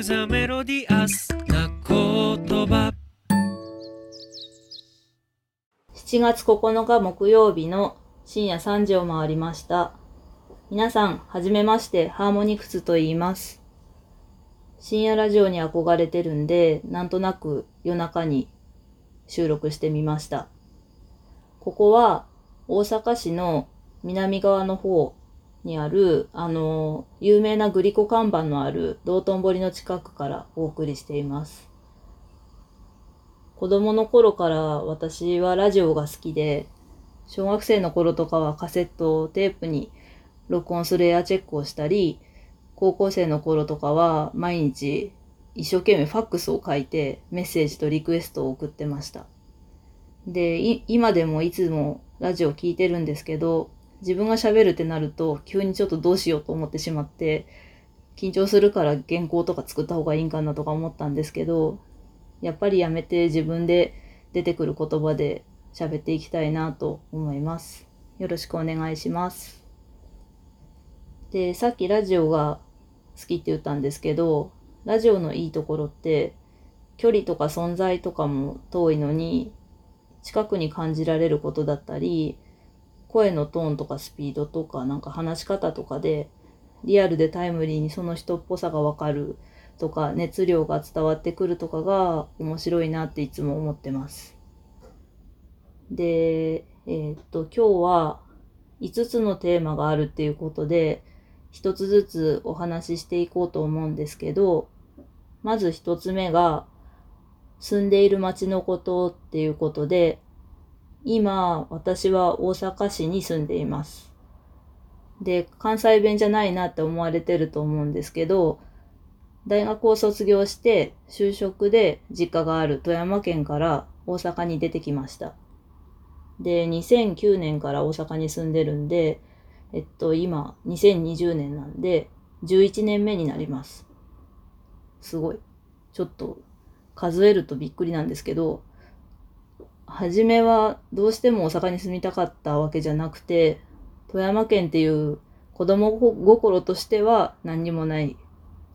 クザメロディアスな言葉7月9日木曜日の深夜3時を回りました。皆さん、はじめまして、ハーモニクスと言います。深夜ラジオに憧れてるんで、なんとなく夜中に収録してみました。ここは大阪市の南側の方にある、あの、有名なグリコ看板のある道頓堀の近くからお送りしています。子供の頃から私はラジオが好きで、小学生の頃とかはカセットをテープに録音するエアチェックをしたり、高校生の頃とかは毎日一生懸命ファックスを書いてメッセージとリクエストを送ってました。で、今でもいつもラジオ聞いてるんですけど、自分が喋るってなると急にちょっとどうしようと思ってしまって、緊張するから原稿とか作った方がいいんかなとか思ったんですけど、やっぱりやめて自分で出てくる言葉で喋っていきたいなと思います。よろしくお願いします。で、さっきラジオが好きって言ったんですけど、ラジオのいいところって、距離とか存在とかも遠いのに、近くに感じられることだったり、声のトーンとかスピードとか、なんか話し方とかで、リアルでタイムリーにその人っぽさがわかるとか、熱量が伝わってくるとかが面白いなっていつも思ってます。で、えーっと、今日は5つのテーマがあるっていうことで、一つずつお話ししていこうと思うんですけど、まず一つ目が、住んでいる街のことっていうことで、今、私は大阪市に住んでいます。で、関西弁じゃないなって思われてると思うんですけど、大学を卒業して就職で実家がある富山県から大阪に出てきました。で、2009年から大阪に住んでるんで、えっと、今、2020年なんで、11年目になります。すごい。ちょっと、数えるとびっくりなんですけど、初めはどうしても大阪に住みたかったわけじゃなくて、富山県っていう子供心としては何にもない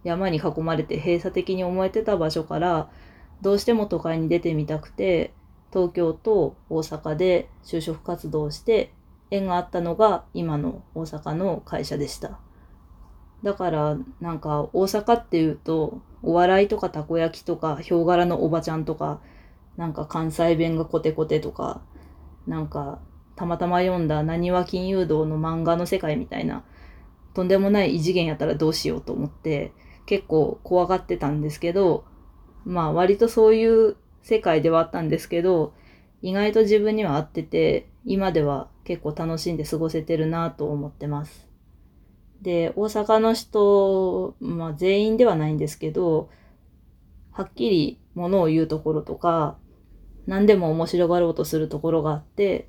山に囲まれて閉鎖的に思えてた場所から、どうしても都会に出てみたくて、東京と大阪で就職活動して、縁があったのが今の大阪の会社でした。だからなんか大阪っていうとお笑いとかたこ焼きとかヒョウ柄のおばちゃんとかなんか関西弁がコテコテとかなんかたまたま読んだなにわ金融道の漫画の世界みたいなとんでもない異次元やったらどうしようと思って結構怖がってたんですけどまあ割とそういう世界ではあったんですけど意外と自分には合ってて今では結構楽しんで過ごせてるなと思ってます。で、大阪の人、まあ全員ではないんですけど、はっきりものを言うところとか、何でも面白がろうとするところがあって、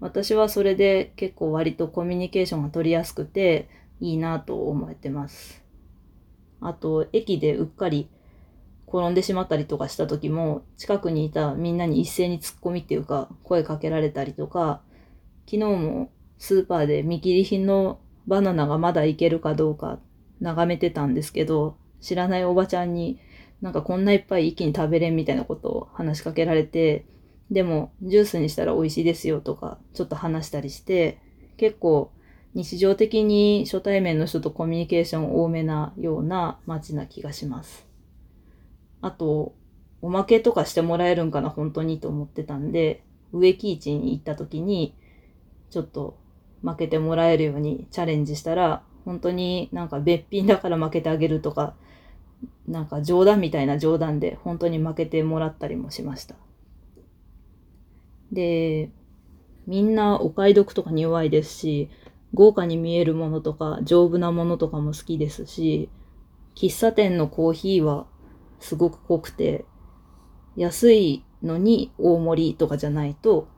私はそれで結構割とコミュニケーションが取りやすくていいなと思ってます。あと、駅でうっかり転んでしまったりとかした時も、近くにいたみんなに一斉に突っ込みっていうか、声かけられたりとか、昨日もスーパーで見切り品のバナナがまだいけるかどうか眺めてたんですけど、知らないおばちゃんになんかこんないっぱい一気に食べれんみたいなことを話しかけられて、でもジュースにしたら美味しいですよとかちょっと話したりして、結構日常的に初対面の人とコミュニケーション多めなような街な気がします。あと、おまけとかしてもらえるんかな本当にと思ってたんで、植木市に行った時にちょっと負けてもらえるようにチャレンジしたら、本当になんか別品だから負けてあげるとか、なんか冗談みたいな冗談で本当に負けてもらったりもしました。で、みんなお買い得とかに弱いですし、豪華に見えるものとか丈夫なものとかも好きですし、喫茶店のコーヒーはすごく濃くて、安いのに大盛りとかじゃないと、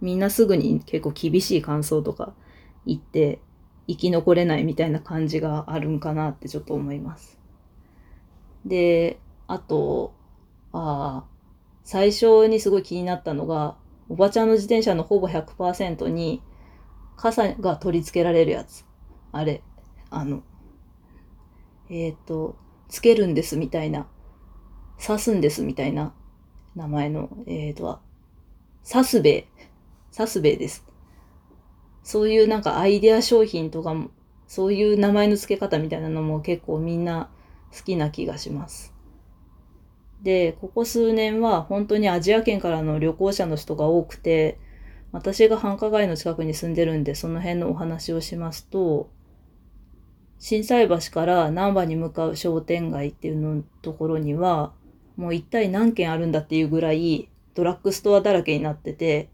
みんなすぐに結構厳しい感想とか言って生き残れないみたいな感じがあるんかなってちょっと思います。で、あと、ああ、最初にすごい気になったのが、おばちゃんの自転車のほぼ100%に傘が取り付けられるやつ。あれ、あの、えっ、と、つけるんですみたいな、刺すんですみたいな名前の、えーと、サスベイ。サスベイです。そういうなんかアイデア商品とかも、そういう名前の付け方みたいなのも結構みんな好きな気がします。で、ここ数年は本当にアジア圏からの旅行者の人が多くて、私が繁華街の近くに住んでるんで、その辺のお話をしますと、震災橋から難波に向かう商店街っていうのところには、もう一体何軒あるんだっていうぐらいドラッグストアだらけになってて、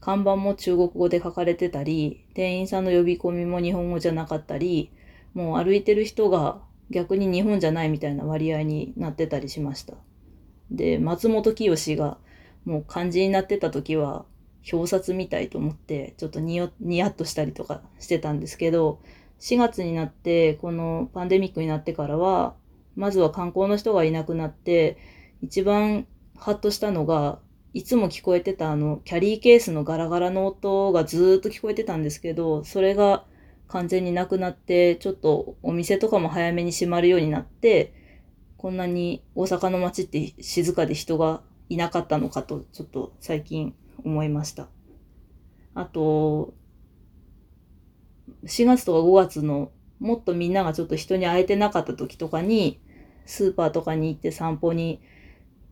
看板も中国語で書かれてたり、店員さんの呼び込みも日本語じゃなかったり、もう歩いてる人が逆に日本じゃないみたいな割合になってたりしました。で、松本清がもう漢字になってた時は表札みたいと思ってちょっとニヤッとしたりとかしてたんですけど、4月になってこのパンデミックになってからは、まずは観光の人がいなくなって、一番ハッとしたのが、いつも聞こえてたあの、キャリーケースのガラガラの音がずーっと聞こえてたんですけど、それが完全になくなって、ちょっとお店とかも早めに閉まるようになって、こんなに大阪の街って静かで人がいなかったのかと、ちょっと最近思いました。あと、4月とか5月のもっとみんながちょっと人に会えてなかった時とかに、スーパーとかに行って散歩に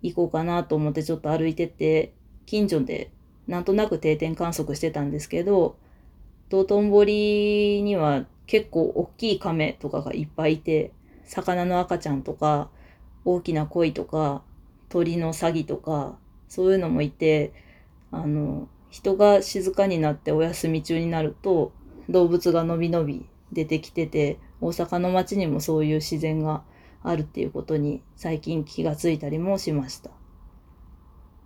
行こうかなと思ってちょっと歩いてて、近所でなんとなく定点観測してたんですけど、道頓堀には結構大きい亀とかがいっぱいいて、魚の赤ちゃんとか、大きな鯉とか、鳥のサギとか、そういうのもいて、あの、人が静かになってお休み中になると、動物がのびのび出てきてて、大阪の街にもそういう自然があるっていうことに最近気がついたりもしました。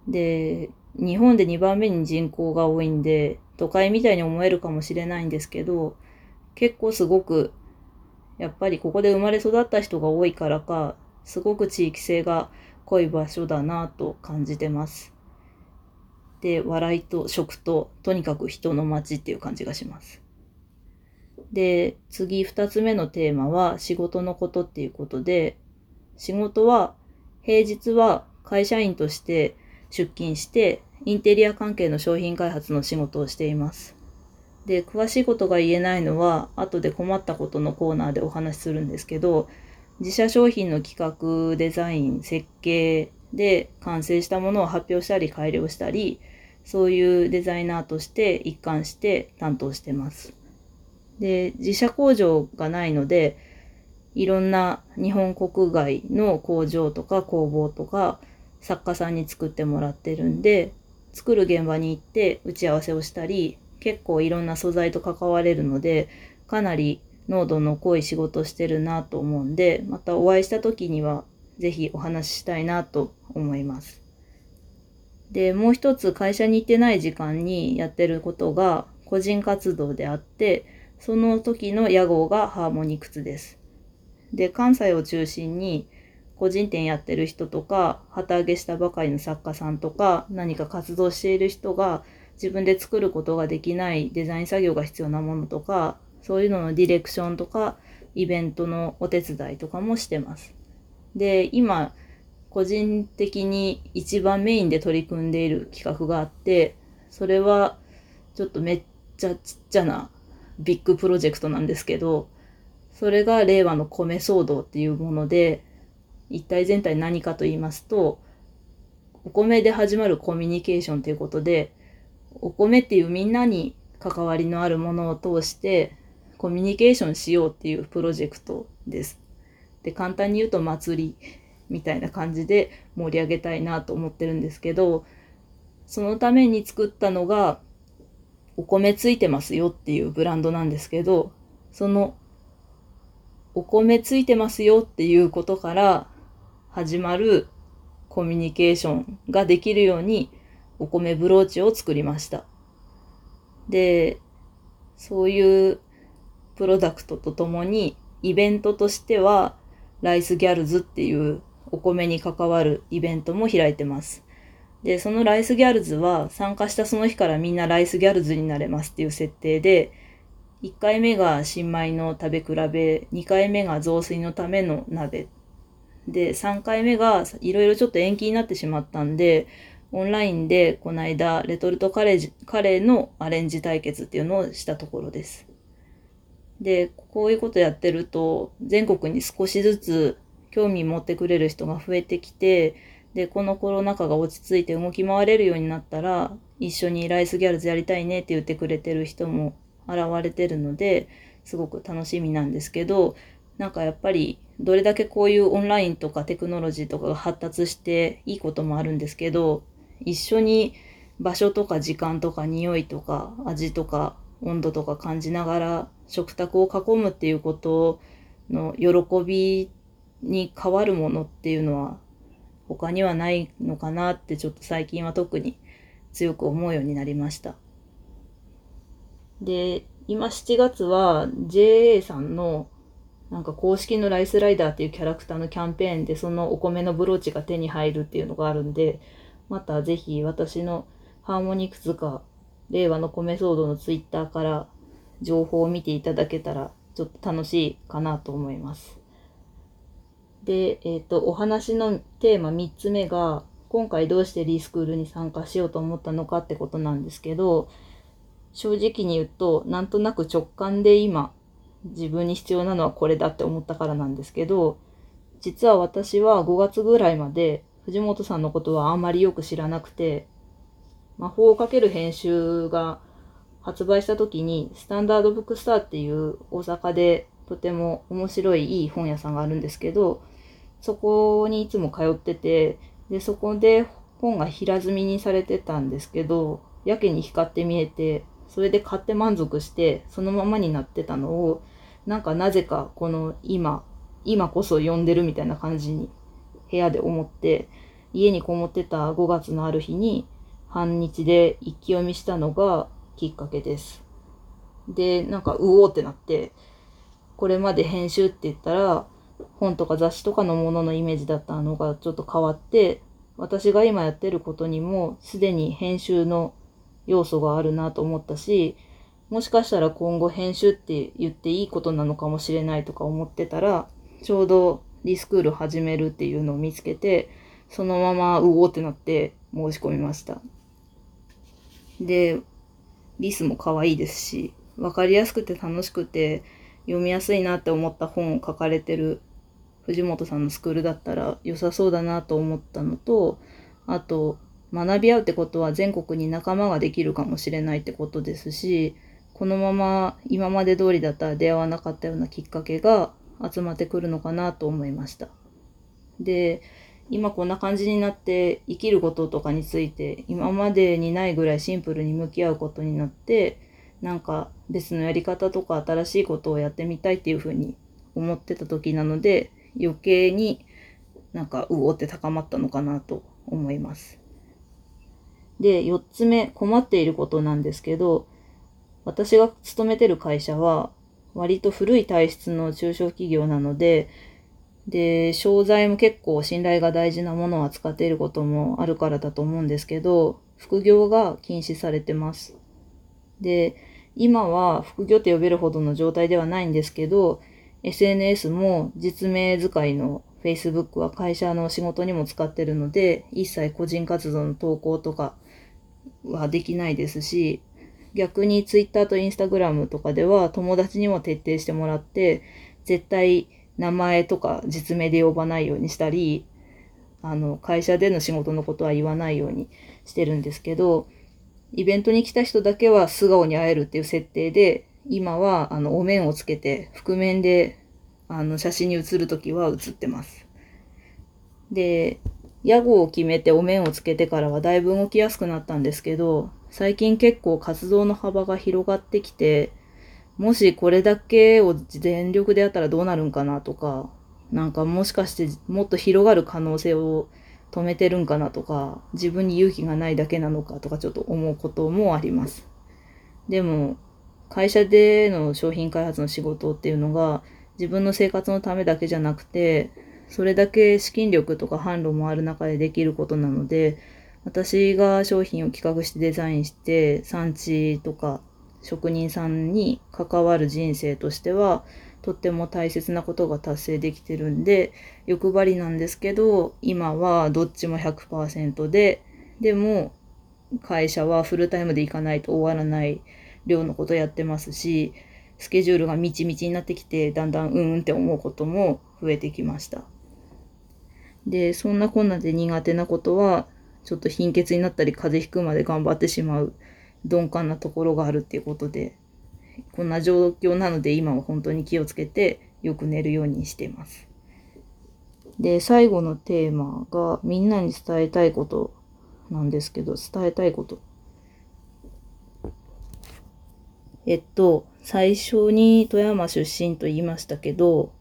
で、日本で2番目に人口が多いんで、都会みたいに思えるかもしれないんですけど、結構すごく、やっぱりここで生まれ育った人が多いからか、すごく地域性が濃い場所だなと感じてます。で、笑いと食と、とにかく人の街っていう感じがします。で、次二つ目のテーマは仕事のことっていうことで、仕事は平日は会社員として出勤してインテリア関係の商品開発の仕事をしています。で、詳しいことが言えないのは後で困ったことのコーナーでお話しするんですけど、自社商品の企画、デザイン、設計で完成したものを発表したり改良したり、そういうデザイナーとして一貫して担当してます。で、自社工場がないので、いろんな日本国外の工場とか工房とか作家さんに作ってもらってるんで、作る現場に行って打ち合わせをしたり、結構いろんな素材と関われるので、かなり濃度の濃い仕事してるなと思うんで、またお会いした時にはぜひお話ししたいなと思います。で、もう一つ会社に行ってない時間にやってることが個人活動であって、その時の屋号がハーモニクスです。で、関西を中心に個人店やってる人とか、旗揚げしたばかりの作家さんとか、何か活動している人が自分で作ることができないデザイン作業が必要なものとか、そういうののディレクションとか、イベントのお手伝いとかもしてます。で、今、個人的に一番メインで取り組んでいる企画があって、それはちょっとめっちゃちっちゃなビッグプロジェクトなんですけど、それが令和の米騒動っていうもので、一体全体何かと言いますと、お米で始まるコミュニケーションということで、お米っていうみんなに関わりのあるものを通してコミュニケーションしようっていうプロジェクトです。で、簡単に言うと祭りみたいな感じで盛り上げたいなと思ってるんですけど、そのために作ったのがお米ついてますよっていうブランドなんですけど、そのお米ついてますよっていうことから始まるコミュニケーションができるようにお米ブローチを作りました。で、そういうプロダクトとともにイベントとしてはライスギャルズっていうお米に関わるイベントも開いてます。で、そのライスギャルズは参加したその日からみんなライスギャルズになれますっていう設定で、1回目が新米の食べ比べ、2回目が雑炊のための鍋で、3回目がいろいろちょっと延期になってしまったんで、オンラインでこの間、レトルトカレーカレーのアレンジ対決っていうのをしたところです。で、こういうことやってると、全国に少しずつ興味持ってくれる人が増えてきて、で、このコロナ禍が落ち着いて動き回れるようになったら、一緒にライスギャルズやりたいねって言ってくれてる人も現れてるので、すごく楽しみなんですけど、なんかやっぱりどれだけこういうオンラインとかテクノロジーとかが発達していいこともあるんですけど、一緒に場所とか時間とか匂いとか味とか温度とか感じながら食卓を囲むっていうことの喜びに変わるものっていうのは他にはないのかなってちょっと最近は特に強く思うようになりました。で、今7月は JA さんのなんか公式のライスライダーっていうキャラクターのキャンペーンでそのお米のブローチが手に入るっていうのがあるんで、またぜひ私のハーモニクスか令和の米騒動のツイッターから情報を見ていただけたらちょっと楽しいかなと思います。で、えっ、ー、と、お話のテーマ3つ目が今回どうしてリースクールに参加しようと思ったのかってことなんですけど、正直に言うと、なんとなく直感で今、自分に必要なのはこれだって思ったからなんですけど、実は私は5月ぐらいまで藤本さんのことはあんまりよく知らなくて、魔法をかける編集が発売した時に、スタンダードブックスターっていう大阪でとても面白いいい本屋さんがあるんですけど、そこにいつも通ってて、で、そこで本が平積みにされてたんですけど、やけに光って見えて、それで買って満足して、そのままになってたのを、なんかなぜかこの今、今こそ呼んでるみたいな感じに部屋で思って、家にこもってた5月のある日に半日で一気読みしたのがきっかけです。で、なんかうおーってなって、これまで編集って言ったら、本とか雑誌とかのもののイメージだったのがちょっと変わって、私が今やってることにもすでに編集の要素があるなと思ったし、もしかしたら今後編集って言っていいことなのかもしれないとか思ってたら、ちょうどリスクール始めるっていうのを見つけて、そのままうおーってなって申し込みました。で、リスも可愛いですし、わかりやすくて楽しくて読みやすいなって思った本を書かれてる藤本さんのスクールだったら良さそうだなと思ったのと、あと、学び合うってことは全国に仲間ができるかもしれないってことですし、このまま今まで通りだったら出会わなかったようなきっかけが集まってくるのかなと思いました。で、今こんな感じになって生きることとかについて今までにないぐらいシンプルに向き合うことになってなんか別のやり方とか新しいことをやってみたいっていうふうに思ってた時なので余計になんかうおって高まったのかなと思います。で、4つ目、困っていることなんですけど、私が勤めてる会社は割と古い体質の中小企業なので、で、商材も結構信頼が大事なものを扱っていることもあるからだと思うんですけど、副業が禁止されてます。で、今は副業って呼べるほどの状態ではないんですけど、SNS も実名使いの Facebook は会社の仕事にも使ってるので、一切個人活動の投稿とかはできないですし、逆に Twitter と Instagram とかでは友達にも徹底してもらって、絶対名前とか実名で呼ばないようにしたり、あの、会社での仕事のことは言わないようにしてるんですけど、イベントに来た人だけは素顔に会えるっていう設定で、今は、あの、お面をつけて、覆面で、あの、写真に写るときは写ってます。で、屋号を決めてお面をつけてからはだいぶ動きやすくなったんですけど、最近結構活動の幅が広がってきて、もしこれだけを全力でやったらどうなるんかなとか、なんかもしかしてもっと広がる可能性を止めてるんかなとか、自分に勇気がないだけなのかとかちょっと思うこともあります。でも、会社での商品開発の仕事っていうのが自分の生活のためだけじゃなくて、それだけ資金力とか販路もある中でできることなので、私が商品を企画してデザインして産地とか職人さんに関わる人生としては、とっても大切なことが達成できてるんで欲張りなんですけど今はどっちも100%ででも会社はフルタイムで行かないと終わらない量のことやってますしスケジュールがみちみちになってきてだんだんうんうんって思うことも増えてきました。でそんなこんなで苦手なことはちょっと貧血になったり風邪ひくまで頑張ってしまう鈍感なところがあるっていうことでこんな状況なので今は本当に気をつけてよく寝るようにしています。で最後のテーマがみんなに伝えたいことなんですけど伝えたいこと。えっと最初に富山出身と言いましたけど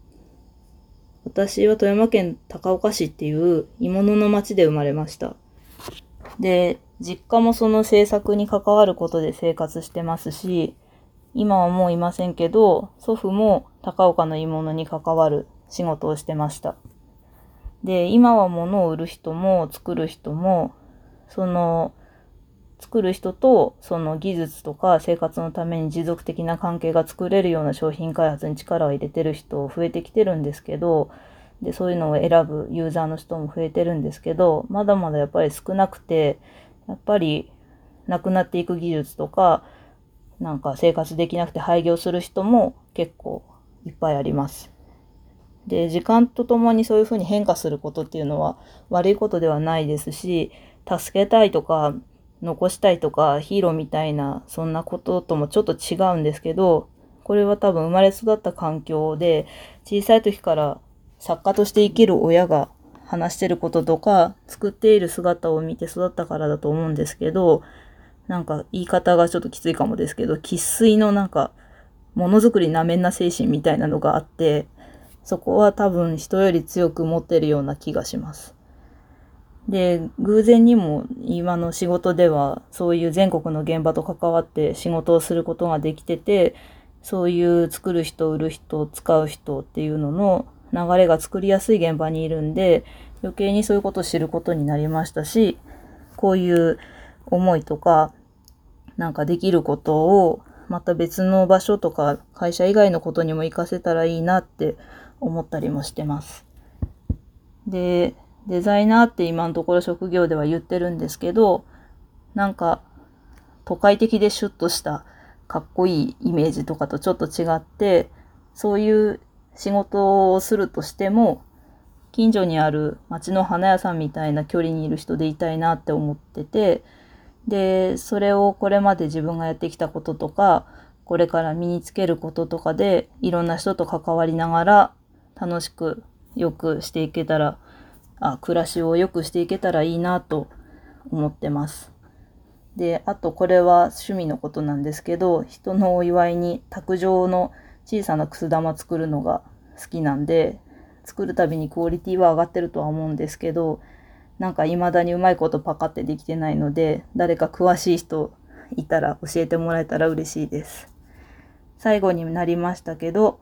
私は富山県高岡市っていう鋳物の町で生まれました。で、実家もその制作に関わることで生活してますし、今はもういませんけど、祖父も高岡の鋳物に関わる仕事をしてました。で、今は物を売る人も作る人も、その作る人とその技術とか生活のために持続的な関係が作れるような商品開発に力を入れてる人増えてきてるんですけどでそういうのを選ぶユーザーの人も増えてるんですけどまだまだやっぱり少なくてやっぱりなくなっていく技術とかなんか生活できなくて廃業する人も結構いっぱいあります。で時間とともにそういうふうに変化することっていうのは悪いことではないですし助けたいとか残したいとかヒーローみたいなそんなことともちょっと違うんですけどこれは多分生まれ育った環境で小さい時から作家として生きる親が話してることとか作っている姿を見て育ったからだと思うんですけどなんか言い方がちょっときついかもですけど生粋のなんかものづくりなめんな精神みたいなのがあってそこは多分人より強く持ってるような気がします。で、偶然にも今の仕事ではそういう全国の現場と関わって仕事をすることができてて、そういう作る人、売る人、使う人っていうのの流れが作りやすい現場にいるんで、余計にそういうことを知ることになりましたし、こういう思いとか、なんかできることをまた別の場所とか会社以外のことにも活かせたらいいなって思ったりもしてます。で、デザイナーって今のところ職業では言ってるんですけど、なんか都会的でシュッとしたかっこいいイメージとかとちょっと違って、そういう仕事をするとしても、近所にある町の花屋さんみたいな距離にいる人でいたいなって思ってて、で、それをこれまで自分がやってきたこととか、これから身につけることとかで、いろんな人と関わりながら楽しく良くしていけたらあ暮らしを良くしていけたらいいなと思ってます。で、あとこれは趣味のことなんですけど、人のお祝いに卓上の小さなくす玉作るのが好きなんで、作るたびにクオリティは上がってるとは思うんですけど、なんか未だにうまいことパカってできてないので、誰か詳しい人いたら教えてもらえたら嬉しいです。最後になりましたけど、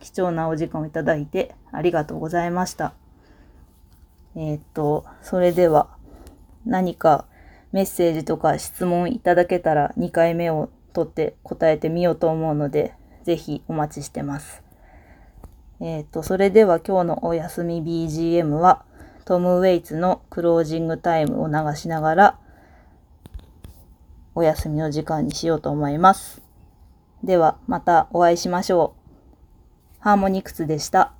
貴重なお時間をいただいてありがとうございました。えっ、と、それでは何かメッセージとか質問いただけたら2回目を取って答えてみようと思うので、ぜひお待ちしてます。えっ、と、それでは今日のお休み BGM はトム・ウェイツのクロージングタイムを流しながらお休みの時間にしようと思います。ではまたお会いしましょう。ハーモニクスでした。